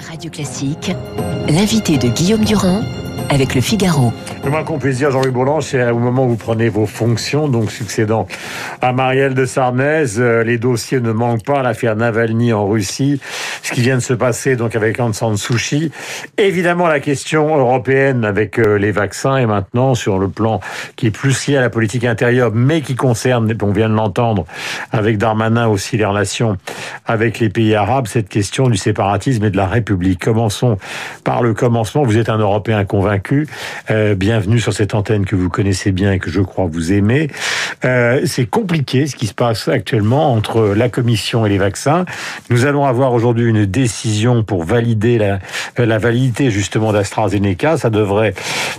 Radio Classique, l'invité de Guillaume Durand avec le Figaro. Le moins qu'on puisse dire, Jean-Louis Bourlange, c'est au moment où vous prenez vos fonctions, donc succédant à Marielle de Sarnez, euh, les dossiers ne manquent pas, l'affaire Navalny en Russie, ce qui vient de se passer donc avec Aung San Suu Kyi. Évidemment, la question européenne avec euh, les vaccins et maintenant sur le plan qui est plus lié à la politique intérieure, mais qui concerne, on vient de l'entendre, avec Darmanin aussi les relations avec les pays arabes, cette question du séparatisme et de la République. Commençons par le commencement. Vous êtes un Européen convaincu euh, bienvenue sur cette antenne que vous connaissez bien et que je crois vous aimez. Euh, c'est compliqué ce qui se passe actuellement entre la Commission et les vaccins. Nous allons avoir aujourd'hui une décision pour valider la, la validité justement d'AstraZeneca. Ça devrait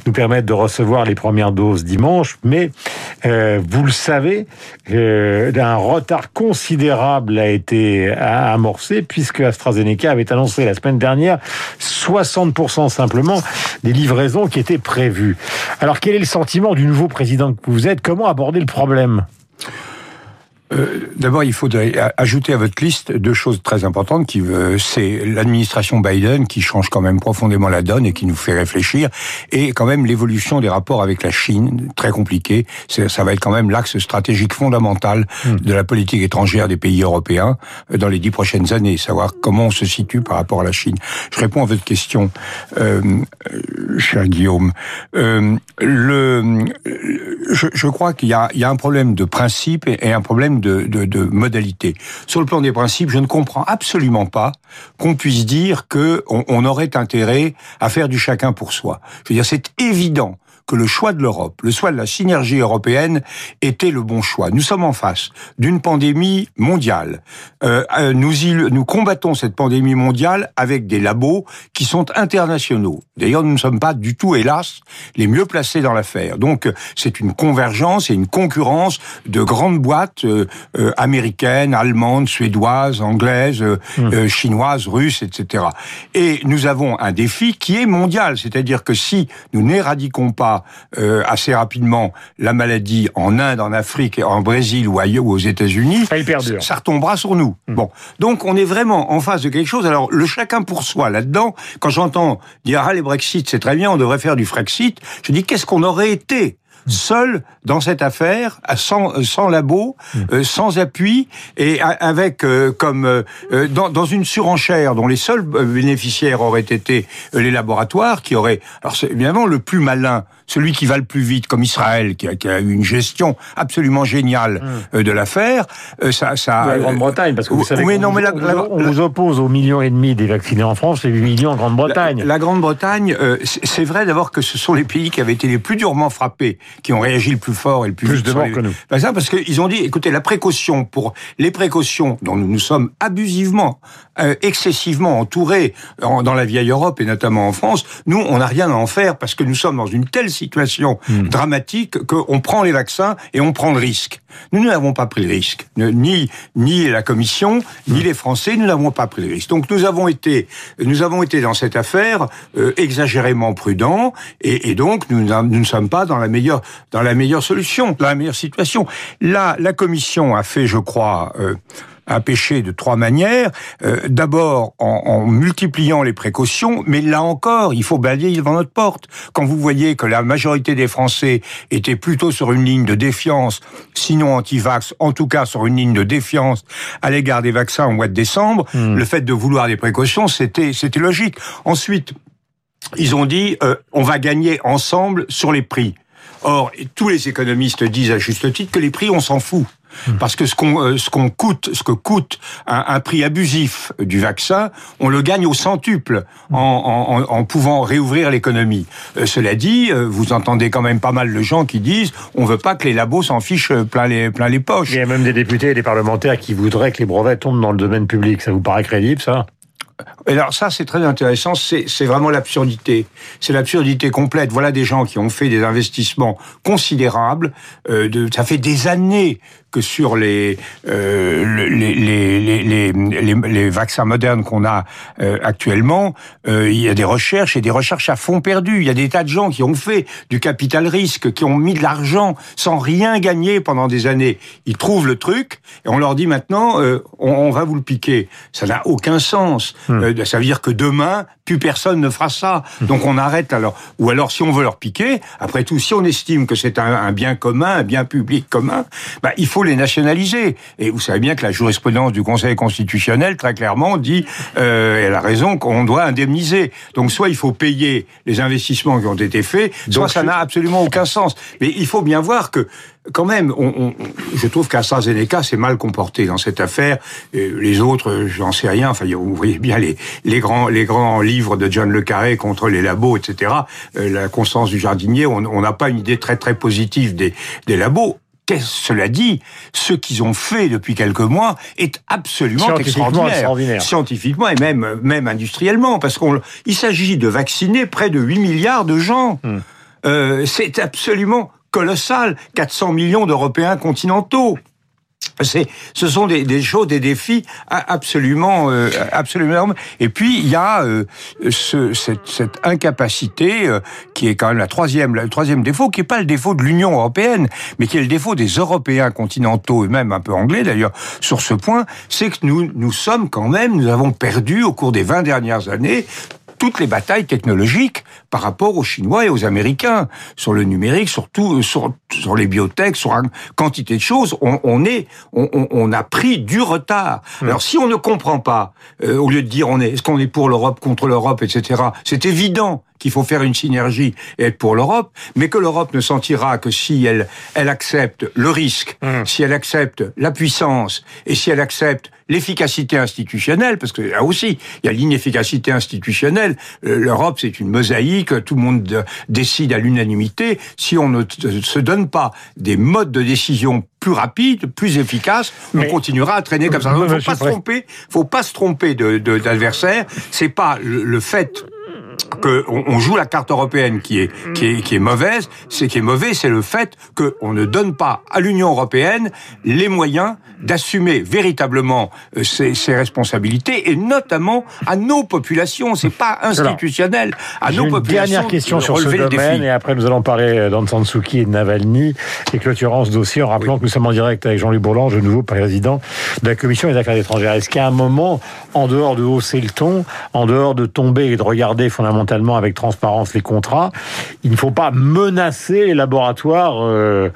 nous permettre de recevoir les premières doses dimanche, mais euh, vous le savez, euh, un retard considérable a été amorcé puisque AstraZeneca avait annoncé la semaine dernière 60% simplement des livraisons qui étaient prévues. Alors quel est le sentiment du nouveau président que vous êtes? Comment aborder le problème? Euh, D'abord, il faudrait ajouter à votre liste deux choses très importantes. Qui, euh, c'est l'administration Biden qui change quand même profondément la donne et qui nous fait réfléchir, et quand même l'évolution des rapports avec la Chine, très compliqué. Ça va être quand même l'axe stratégique fondamental hmm. de la politique étrangère des pays européens euh, dans les dix prochaines années, savoir comment on se situe par rapport à la Chine. Je réponds à votre question, euh, cher Guillaume. Euh, le, je, je, crois qu'il y y a un problème de principe et un problème de, modalités. Sur le plan des principes, je ne comprends absolument pas qu'on puisse dire que on, on aurait intérêt à faire du chacun pour soi. Je veux dire, c'est évident que le choix de l'Europe, le choix de la synergie européenne était le bon choix. Nous sommes en face d'une pandémie mondiale. Euh, euh nous, nous combattons cette pandémie mondiale avec des labos qui sont internationaux. D'ailleurs, nous ne sommes pas du tout, hélas, les mieux placés dans l'affaire. Donc, c'est une convergence et une concurrence de grandes boîtes euh, euh américaines, allemandes, suédoises, anglaises, mmh. chinoises, russes, etc. Et nous avons un défi qui est mondial, c'est-à-dire que si nous n'éradiquons pas euh, assez rapidement la maladie en Inde, en Afrique, en Brésil ou ailleurs ou aux États-Unis, ça, retombera sur nous. Hmm. Bon, donc on est vraiment en face de quelque chose. Alors le chacun pour soi là-dedans. Quand j'entends dire ah les Brexit c'est très bien, on devrait faire du Frexit, je dis qu'est-ce qu'on aurait été seul dans cette affaire, sans, sans labo, hmm. euh, sans appui, et avec euh, comme euh, dans, dans, une surenchère dont les seuls bénéficiaires auraient été les laboratoires, qui auraient... Alors c'est évidemment le plus malin, celui qui va le plus vite, comme Israël, qui a, qui a eu une gestion absolument géniale hmm. de l'affaire. ça, ça, la Grande-Bretagne, parce que vous savez, non, mais on vous oppose aux millions et demi des vaccinés en France et 8 millions en Grande-Bretagne. La, la Grande-Bretagne, c'est vrai d'abord que ce sont les pays qui avaient été les plus durement frappés qui ont réagi le plus fort et le plus, plus vite. que nous. Ben ça, parce qu'ils ont dit, écoutez, la précaution pour les précautions dont nous nous sommes abusivement, euh, excessivement entourés dans la vieille Europe et notamment en France, nous, on n'a rien à en faire parce que nous sommes dans une telle situation hmm. dramatique qu'on prend les vaccins et on prend le risque. Nous n'avons pas pris le risque. Ni, ni la Commission, ni hmm. les Français, nous n'avons pas pris le risque. Donc nous avons été, nous avons été dans cette affaire euh, exagérément prudents et, et donc nous, nous ne sommes pas dans la meilleure dans la meilleure solution, dans la meilleure situation. Là, la Commission a fait, je crois, euh, un péché de trois manières. Euh, d'abord en, en, multipliant les précautions, mais là encore, il faut balayer devant notre porte. Quand vous voyez que la majorité des Français étaient plutôt sur une ligne de défiance, sinon anti-vax, en tout cas sur une ligne de défiance à l'égard des vaccins au mois de décembre, hmm. le fait de vouloir des précautions, c'était c'était logique. Ensuite, ils ont dit euh, on va gagner ensemble sur les prix. Or, tous les économistes disent à juste titre que les prix, on s'en fout. Hmm. Parce que ce qu'on euh, ce qu'on coûte, ce que coûte un, prix abusif du vaccin, on le gagne au centuple en, en, en pouvant réouvrir l'économie. Euh, cela dit, euh, vous entendez quand même pas mal de gens qui disent on veut pas que les labos s'en fichent plein les plein les poches. Il y a même des députés et des parlementaires qui voudraient que les brevets tombent dans le domaine public. Ça vous paraît crédible, ça? Alors ça, c'est très intéressant. C'est vraiment l'absurdité. C'est l'absurdité complète. Voilà des gens qui ont fait des investissements considérables. Euh, de, ça fait des années que sur les euh, les, les, vaccins modernes qu'on a euh, actuellement, euh, il y a des recherches et des recherches à fond perdu. Il y a des tas de gens qui ont fait du capital risque, qui ont mis de l'argent sans rien gagner pendant des années. Ils trouvent le truc et on leur dit maintenant, euh, on, on, va vous le piquer. Ça n'a aucun sens. Hmm. ça veut dire que demain, plus personne ne fera ça. Hmm. Donc on arrête alors. Ou alors si on veut leur piquer, après tout, si on estime que c'est un, un, bien commun, un bien public commun, bah, il faut les nationaliser. Et vous savez bien que la jurisprudence du Conseil constitutionnel, très clairement, dit, euh, elle a raison, qu'on doit indemniser. Donc soit il faut payer les investissements qui ont été faits, soit ça n'a absolument aucun sens. Mais il faut bien voir que quand même, on, on, je trouve qu'AstraZeneca s'est mal comporté dans cette affaire. les autres, j'en sais rien. Enfin, vous voyez bien les, les, grands, les grands livres de John Le Carré contre les labos, etc. Euh, la constance du jardinier, on n'a pas une idée très très positive des, des labos. Cela dit, ce qu'ils ont fait depuis quelques mois est absolument extraordinaire. Scientifiquement et même, même industriellement, parce qu'il s'agit de vacciner près de 8 milliards de gens. Hmm. Euh, c'est absolument colossal. 400 millions d'Européens continentaux. Ce sont des, des, choses, des défis absolument, euh, absolument énormes. Et puis il y a euh, ce, cette, cette, incapacité euh, qui est quand même la troisième, le troisième défaut, qui est pas le défaut de l'Union européenne, mais qui est le défaut des Européens continentaux et même un peu anglais d'ailleurs sur ce point, c'est que nous, nous sommes quand même, nous avons perdu au cours des 20 dernières années toutes les batailles technologiques par rapport aux Chinois et aux Américains sur le numérique, surtout sur, sur les biotech, sur une quantité de choses. On, on est, on, on, a pris du retard. Mmh. Alors si on ne comprend pas, euh, au lieu de dire on est, est-ce qu'on est pour l'Europe contre l'Europe, etc. C'est évident qu'il faut faire une synergie et être pour l'Europe, mais que l'Europe ne sentira que si elle, elle accepte le risque, mmh. si elle accepte la puissance et si elle accepte l'efficacité institutionnelle, parce que là aussi, il y a l'inefficacité institutionnelle. Euh, L'Europe, c'est une mosaïque, tout le monde décide à l'unanimité. Si on ne se donne pas des modes de décision plus rapides, plus efficaces, on continuera à traîner comme ça. Il ne faut pas se tromper, faut pas se tromper de d'adversaire. C'est pas le, le fait que on, joue la carte européenne qui est qui est qui est mauvaise, c'est qui est mauvais, c'est le fait que on ne donne pas à l'Union européenne les moyens d'assumer véritablement euh, ses, ses, responsabilités et notamment à nos populations. C'est pas institutionnel. À nos une populations. Dernière question sur ce domaine et après nous allons parler d'Aung San et de Navalny et clôturant ce dossier en rappelant oui. que nous sommes en direct avec Jean-Luc Bourlange, le nouveau président de la Commission des affaires étrangères. Est-ce qu'à un moment, en dehors de hausser le ton, en dehors de tomber et de regarder fondamentalement avec transparence les contrats, il ne faut pas menacer les laboratoires euh,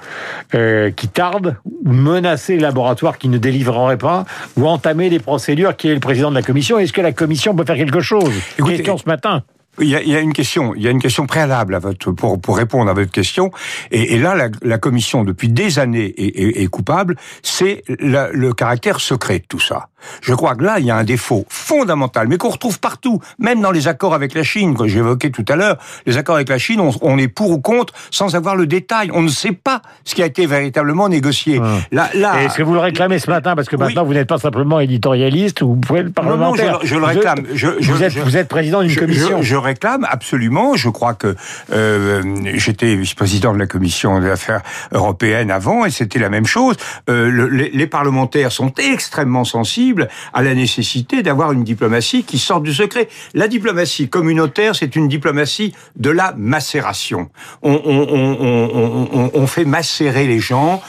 euh, qui tardent, menacer les laboratoires qui ne délivreraient pas, ou entamer des procédures qui est le président de la commission? Est-ce que la commission peut faire quelque chose? Écoutez, Question ce matin. Il y, a, il y, a, une question, il y a une question préalable à votre pour pour répondre à votre question. Et, et là, la, la, commission depuis des années est, est, est coupable. C'est le caractère secret de tout ça. Je crois que là, il y a un défaut fondamental, mais qu'on retrouve partout, même dans les accords avec la Chine que j'évoquais tout à l'heure. Les accords avec la Chine, on, on, est pour ou contre sans avoir le détail. On ne sait pas ce qui a été véritablement négocié. Hum. Là, là, Est-ce que vous le réclamez ce matin? Parce que maintenant oui. vous n'êtes pas simplement éditorialiste ou vous pouvez le parlementaire Non, non, je, je le réclame. Je, je, vous, êtes, vous, êtes, président d'une commission. Réclame absolument. Je crois que euh, j'étais vice-président de la commission des affaires européennes avant et c'était la même chose. Euh, le, les, parlementaires sont extrêmement sensibles à la nécessité d'avoir une diplomatie qui sorte du secret. La diplomatie communautaire, c'est une diplomatie de la macération. On, on, on, on fait macérer les gens,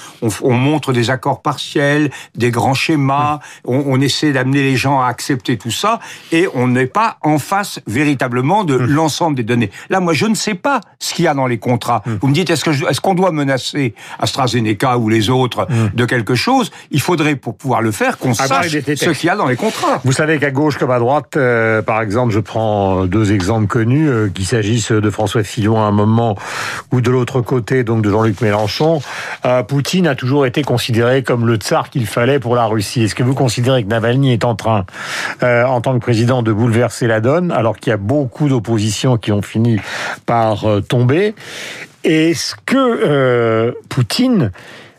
on, montre des accords partiels, des grands schémas, on, essaie d'amener les gens à accepter tout ça, et on n'est pas en face véritablement de l'ensemble des données. Là, moi, je ne sais pas ce qu'il y a dans les contrats. Vous me dites, est-ce qu'on doit menacer AstraZeneca ou les autres de quelque chose? Il faudrait, pour pouvoir le faire, qu'on sache ce qu'il y a dans les contrats. Vous savez qu'à gauche comme à droite, euh, par exemple, je prends deux exemples connus, euh, qu'il s'agisse de François Fillon à un moment ou de l'autre côté, donc de Jean-Luc Mélenchon, euh, Poutine a toujours été considéré comme le tsar qu'il fallait pour la Russie. Est-ce que vous considérez que Navalny est en train, euh, en tant que président, de bouleverser la donne, alors qu'il y a beaucoup d'oppositions qui ont fini par euh, tomber. Est-ce que Poutine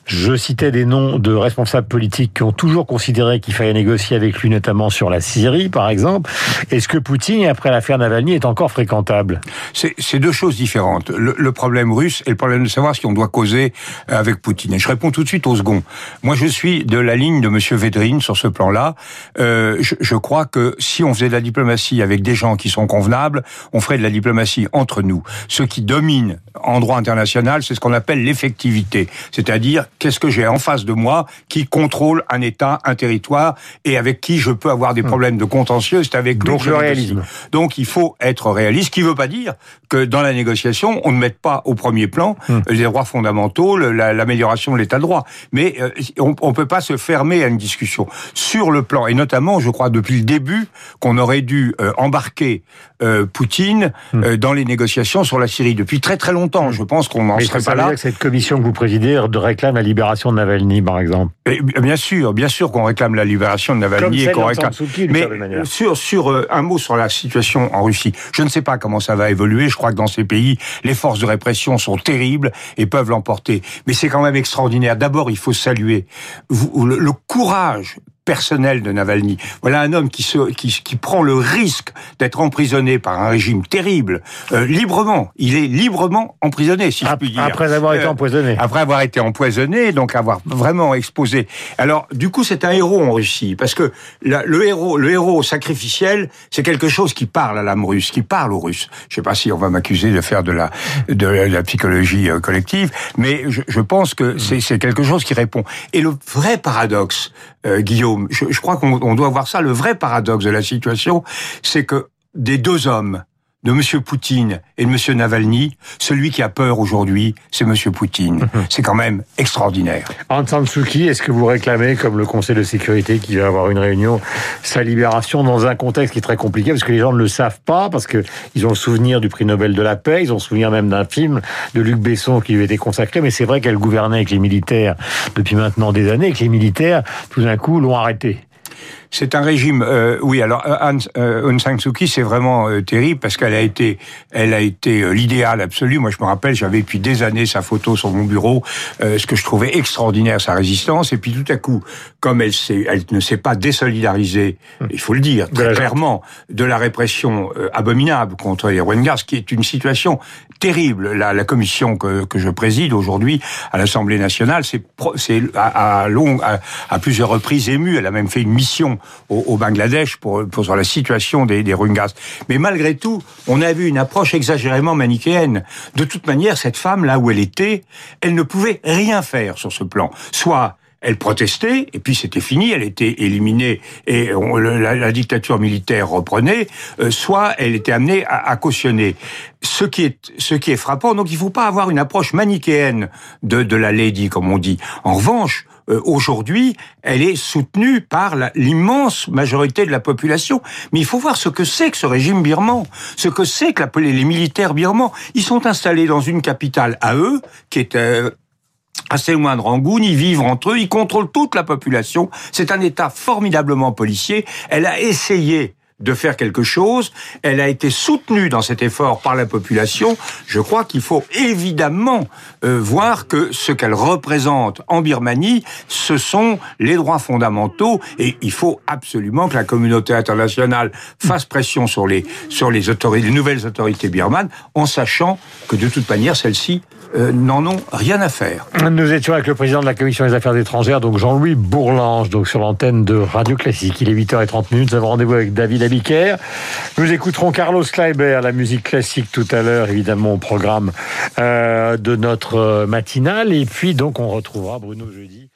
Je citais des noms de responsables politiques qui ont toujours considéré qu'il fallait négocier avec lui, notamment sur la Syrie, par exemple. Est-ce que Poutine, après l'affaire Navalny, est encore fréquentable? C'est deux choses différentes. Le, problème russe et le problème de savoir ce qu'on doit causer avec Poutine. Et je réponds tout de suite au second. Moi, je suis de la ligne de Monsieur Védrine sur ce plan-là. Euh, je, je crois que si on faisait de la diplomatie avec des gens qui sont convenables, on ferait de la diplomatie entre nous. Ce qui domine en droit international, c'est ce qu'on appelle l'effectivité. C'est-à-dire, qu'est-ce que j'ai en face de moi qui contrôle un État, un territoire, et avec qui je peux avoir des hmm. problèmes de contentieux, c'est avec Donc le réalisme. Donc il faut être réaliste, ce qui ne veut pas dire que dans la négociation, on ne mette pas au premier plan hmm. les droits fondamentaux, l'amélioration de l'état de droit. Mais euh, on ne peut pas se fermer à une discussion. Sur le plan, et notamment, je crois, depuis le début, qu'on aurait dû euh, embarquer euh, Poutine hmm. dans les négociations sur la Syrie. Depuis très très longtemps, je pense qu'on n'en serait pas là. Que cette commission que vous présidez réclame la libération de Navalny, par exemple. bien sûr, bien sûr qu'on réclame la libération de Navalny et qu'on réclame. Mais sur sur un mot sur la situation en Russie, je ne sais pas comment ça va évoluer. Je crois que dans ces pays, les forces de répression sont terribles et peuvent l'emporter. Mais c'est quand même extraordinaire. D'abord, il faut saluer le courage personnel de Navalny. Voilà un homme qui, se, qui, qui prend le risque d'être emprisonné par un régime terrible, euh, librement. Il est librement emprisonné, si je puis dire. Après avoir été euh, empoisonné. Après avoir été empoisonné, donc avoir vraiment exposé. Alors, du coup, c'est un héros en Russie, parce que le héros, le héros sacrificiel, c'est quelque chose qui parle à l'âme russe, qui parle aux Russes. Je sais pas si on va m'accuser de faire de la, de la psychologie euh, collective, mais je, je pense que c'est quelque chose qui répond. Et le vrai paradoxe, euh, Guillaume. Je, crois qu'on doit voir ça. Le vrai paradoxe de la situation, c'est que des deux hommes, de M. Poutine et de M. Navalny, celui qui a peur aujourd'hui, c'est M. Poutine. Mhm. C'est quand même extraordinaire. Aung San Suu Kyi, est-ce que vous réclamez, comme le Conseil de sécurité qui va avoir une réunion, sa libération dans un contexte qui est très compliqué, parce que les gens ne le savent pas, parce qu'ils ont le souvenir du prix Nobel de la paix, ils ont le souvenir même d'un film de Luc Besson qui lui été consacré, mais c'est vrai qu'elle gouvernait avec les militaires depuis maintenant des années, et que les militaires, tout d'un coup, l'ont arrêté. C'est un régime, euh, oui. Alors Aung, euh, San Suu Kyi, c'est vraiment euh, terrible parce qu'elle a été, elle a été euh, l'idéal absolu. Moi, je me rappelle, j'avais depuis des années sa photo sur mon bureau, ce que je trouvais extraordinaire sa résistance. Et puis tout à coup, comme elle, elle ne s'est pas désolidarisée, hum. il faut le dire très clairement, de la répression abominable contre les Rohingyas, qui est une situation terrible. La, la commission que, que je préside aujourd'hui à l'Assemblée nationale, c'est à, à, long, à, à plusieurs reprises émue. Elle a même fait une mission au, Bangladesh pour, pour sur la situation des, des Rohingyas. Mais malgré tout, on a vu une approche exagérément manichéenne. De toute manière, cette femme, là où elle était, elle ne pouvait rien faire sur ce plan. Soit elle protestait, et puis c'était fini, elle était éliminée et la, dictature militaire reprenait, euh, soit elle était amenée à, à, cautionner. Ce qui est, ce qui est frappant, donc il ne faut pas avoir une approche manichéenne de, de la lady, comme on dit. En revanche, euh, aujourd'hui, elle est soutenue par l'immense majorité de la population. Mais il faut voir ce que c'est que ce régime birman, ce que c'est que les militaires birmans. Ils sont installés dans une capitale à eux, qui est euh, assez loin de Rangoon, ils vivent entre eux, ils contrôlent toute la population. C'est un État formidablement policier. Elle a essayé de faire quelque chose. Elle a été soutenue dans cet effort par la population. Je crois qu'il faut évidemment euh, voir que ce qu'elle représente en Birmanie, ce sont les droits fondamentaux et il faut absolument que la communauté internationale fasse pression sur les sur les autorités, les nouvelles autorités birmanes, en sachant que de toute manière celles-ci euh, n'en ont rien à faire. Nous étions avec le président de la commission des affaires étrangères, donc Jean-Louis Bourlange, donc sur l'antenne de Radio Classique. Il est 8h30 minutes. Nous avons rendez-vous avec David Abiker. Nous écouterons Carlos Kleiber, la musique classique tout à l'heure, évidemment au programme euh, de notre matinale. Et puis donc on retrouvera Bruno jeudi.